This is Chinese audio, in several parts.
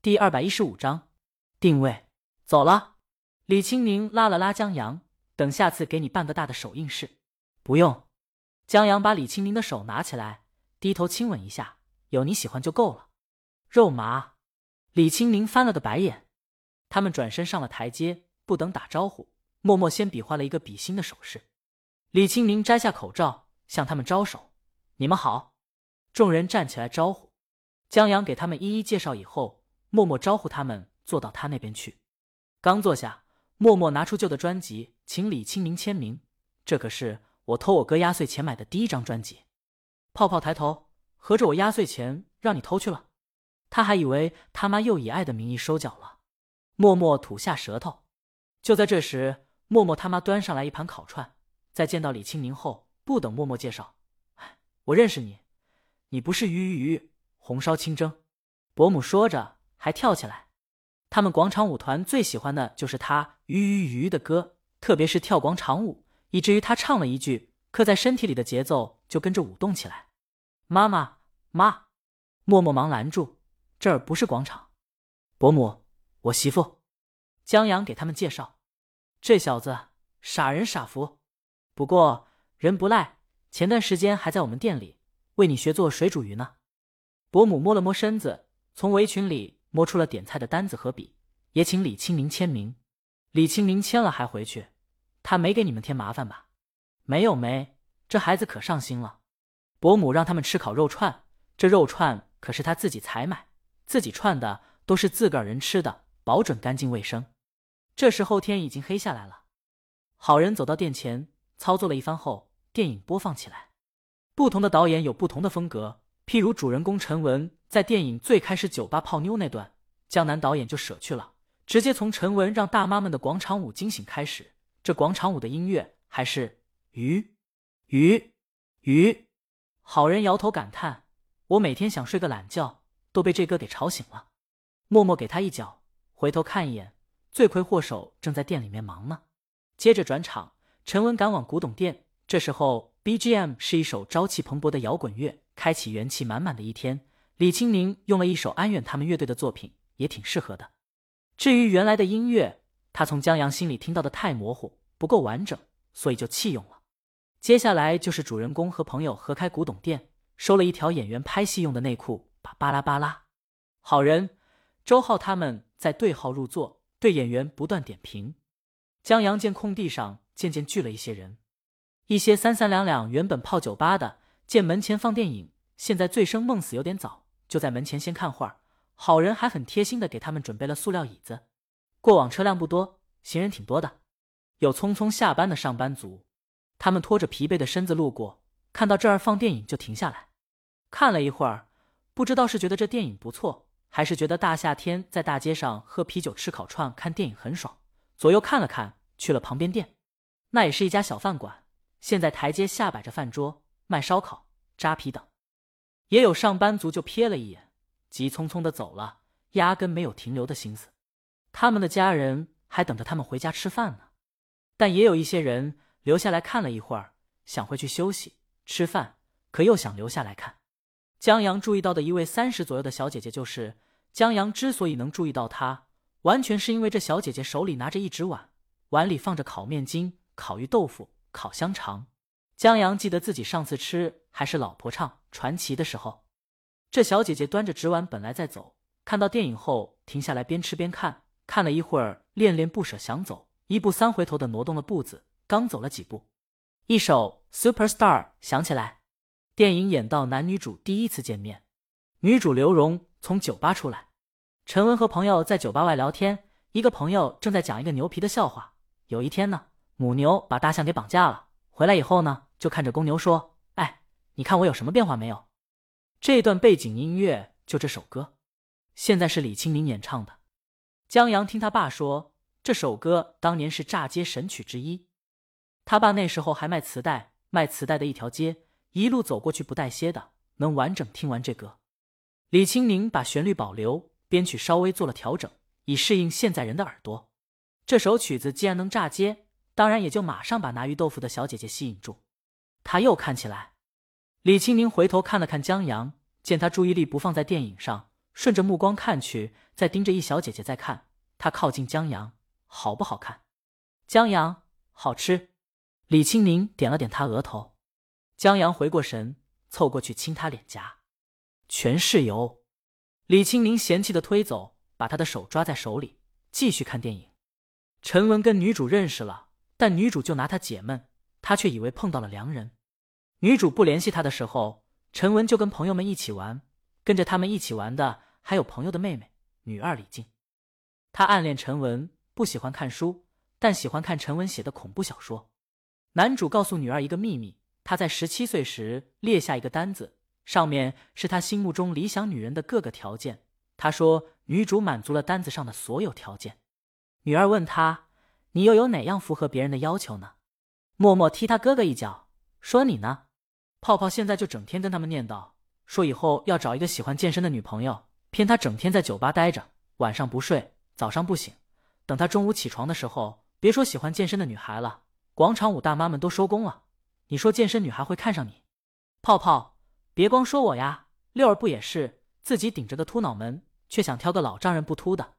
第二百一十五章定位。走了。李青宁拉了拉江阳，等下次给你办个大的手印式。不用。江阳把李青宁的手拿起来，低头亲吻一下，有你喜欢就够了。肉麻。李青宁翻了个白眼。他们转身上了台阶，不等打招呼，默默先比划了一个比心的手势。李青宁摘下口罩，向他们招手：“你们好。”众人站起来招呼。江阳给他们一一介绍以后，默默招呼他们坐到他那边去。刚坐下，默默拿出旧的专辑，请李清明签名。这可是我偷我哥压岁钱买的第一张专辑。泡泡抬头，合着我压岁钱让你偷去了？他还以为他妈又以爱的名义收缴了。默默吐下舌头。就在这时，默默他妈端上来一盘烤串。在见到李清明后，不等默默介绍，我认识你，你不是鱼鱼鱼红烧清蒸？伯母说着还跳起来。他们广场舞团最喜欢的就是他鱼鱼鱼的歌，特别是跳广场舞，以至于他唱了一句，刻在身体里的节奏就跟着舞动起来。妈妈，妈，默默忙拦住，这儿不是广场。伯母，我媳妇。江阳给他们介绍，这小子傻人傻福，不过人不赖，前段时间还在我们店里为你学做水煮鱼呢。伯母摸了摸身子，从围裙里。摸出了点菜的单子和笔，也请李清明签名。李清明签了还回去，他没给你们添麻烦吧？没有没，这孩子可上心了。伯母让他们吃烤肉串，这肉串可是他自己采买、自己串的，都是自个儿人吃的，保准干净卫生。这时候天已经黑下来了。好人走到店前，操作了一番后，电影播放起来。不同的导演有不同的风格。譬如主人公陈文在电影最开始酒吧泡妞那段，江南导演就舍去了，直接从陈文让大妈们的广场舞惊醒开始。这广场舞的音乐还是鱼鱼鱼。好人摇头感叹：“我每天想睡个懒觉，都被这歌给吵醒了。”默默给他一脚，回头看一眼，罪魁祸首正在店里面忙呢。接着转场，陈文赶往古董店，这时候 BGM 是一首朝气蓬勃的摇滚乐。开启元气满满的一天，李青宁用了一首安远他们乐队的作品，也挺适合的。至于原来的音乐，他从江阳心里听到的太模糊，不够完整，所以就弃用了。接下来就是主人公和朋友合开古董店，收了一条演员拍戏用的内裤，把巴拉巴拉。好人周浩他们在对号入座，对演员不断点评。江阳见空地上渐渐聚了一些人，一些三三两两原本泡酒吧的。见门前放电影，现在醉生梦死有点早，就在门前先看会儿。好人还很贴心的给他们准备了塑料椅子。过往车辆不多，行人挺多的，有匆匆下班的上班族，他们拖着疲惫的身子路过，看到这儿放电影就停下来看了一会儿，不知道是觉得这电影不错，还是觉得大夏天在大街上喝啤酒吃烤串看电影很爽，左右看了看，去了旁边店，那也是一家小饭馆，现在台阶下摆着饭桌。卖烧烤、扎啤等，也有上班族就瞥了一眼，急匆匆的走了，压根没有停留的心思。他们的家人还等着他们回家吃饭呢。但也有一些人留下来看了一会儿，想回去休息、吃饭，可又想留下来看。江阳注意到的一位三十左右的小姐姐，就是江阳之所以能注意到她，完全是因为这小姐姐手里拿着一只碗，碗里放着烤面筋、烤鱼豆腐、烤香肠。江阳记得自己上次吃还是老婆唱传奇的时候，这小姐姐端着纸碗本来在走，看到电影后停下来边吃边看，看了一会儿恋恋不舍想走，一步三回头的挪动了步子，刚走了几步，一首 Superstar 响起来，电影演到男女主第一次见面，女主刘荣从酒吧出来，陈文和朋友在酒吧外聊天，一个朋友正在讲一个牛皮的笑话，有一天呢，母牛把大象给绑架了，回来以后呢。就看着公牛说：“哎，你看我有什么变化没有？”这段背景音乐就这首歌，现在是李青明演唱的。江阳听他爸说，这首歌当年是炸街神曲之一。他爸那时候还卖磁带，卖磁带的一条街，一路走过去不带歇的，能完整听完这歌。李青宁把旋律保留，编曲稍微做了调整，以适应现在人的耳朵。这首曲子既然能炸街，当然也就马上把拿鱼豆腐的小姐姐吸引住。他又看起来，李青宁回头看了看江阳，见他注意力不放在电影上，顺着目光看去，在盯着一小姐姐在看。他靠近江阳，好不好看？江阳，好吃。李青宁点了点他额头。江阳回过神，凑过去亲他脸颊，全是油。李青宁嫌弃的推走，把他的手抓在手里，继续看电影。陈文跟女主认识了，但女主就拿他解闷，他却以为碰到了良人。女主不联系他的时候，陈文就跟朋友们一起玩，跟着他们一起玩的还有朋友的妹妹女二李静。他暗恋陈文，不喜欢看书，但喜欢看陈文写的恐怖小说。男主告诉女二一个秘密：他在十七岁时列下一个单子，上面是他心目中理想女人的各个条件。他说女主满足了单子上的所有条件。女二问他：“你又有哪样符合别人的要求呢？”默默踢他哥哥一脚，说：“你呢？”泡泡现在就整天跟他们念叨，说以后要找一个喜欢健身的女朋友，骗他整天在酒吧待着，晚上不睡，早上不醒。等他中午起床的时候，别说喜欢健身的女孩了，广场舞大妈们都收工了。你说健身女孩会看上你？泡泡，别光说我呀，六儿不也是自己顶着个秃脑门，却想挑个老丈人不秃的？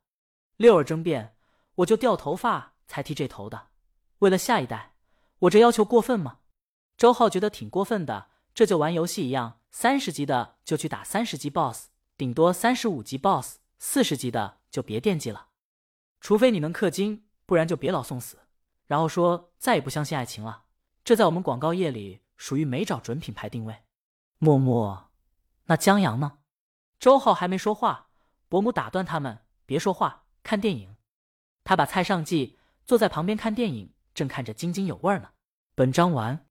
六儿争辩，我就掉头发才剃这头的，为了下一代，我这要求过分吗？周浩觉得挺过分的，这就玩游戏一样，三十级的就去打三十级 BOSS，顶多三十五级 BOSS，四十级的就别惦记了。除非你能氪金，不然就别老送死。然后说再也不相信爱情了，这在我们广告业里属于没找准品牌定位。默默，那江阳呢？周浩还没说话，伯母打断他们，别说话，看电影。他把菜上计，坐在旁边看电影，正看着津津有味呢。本章完。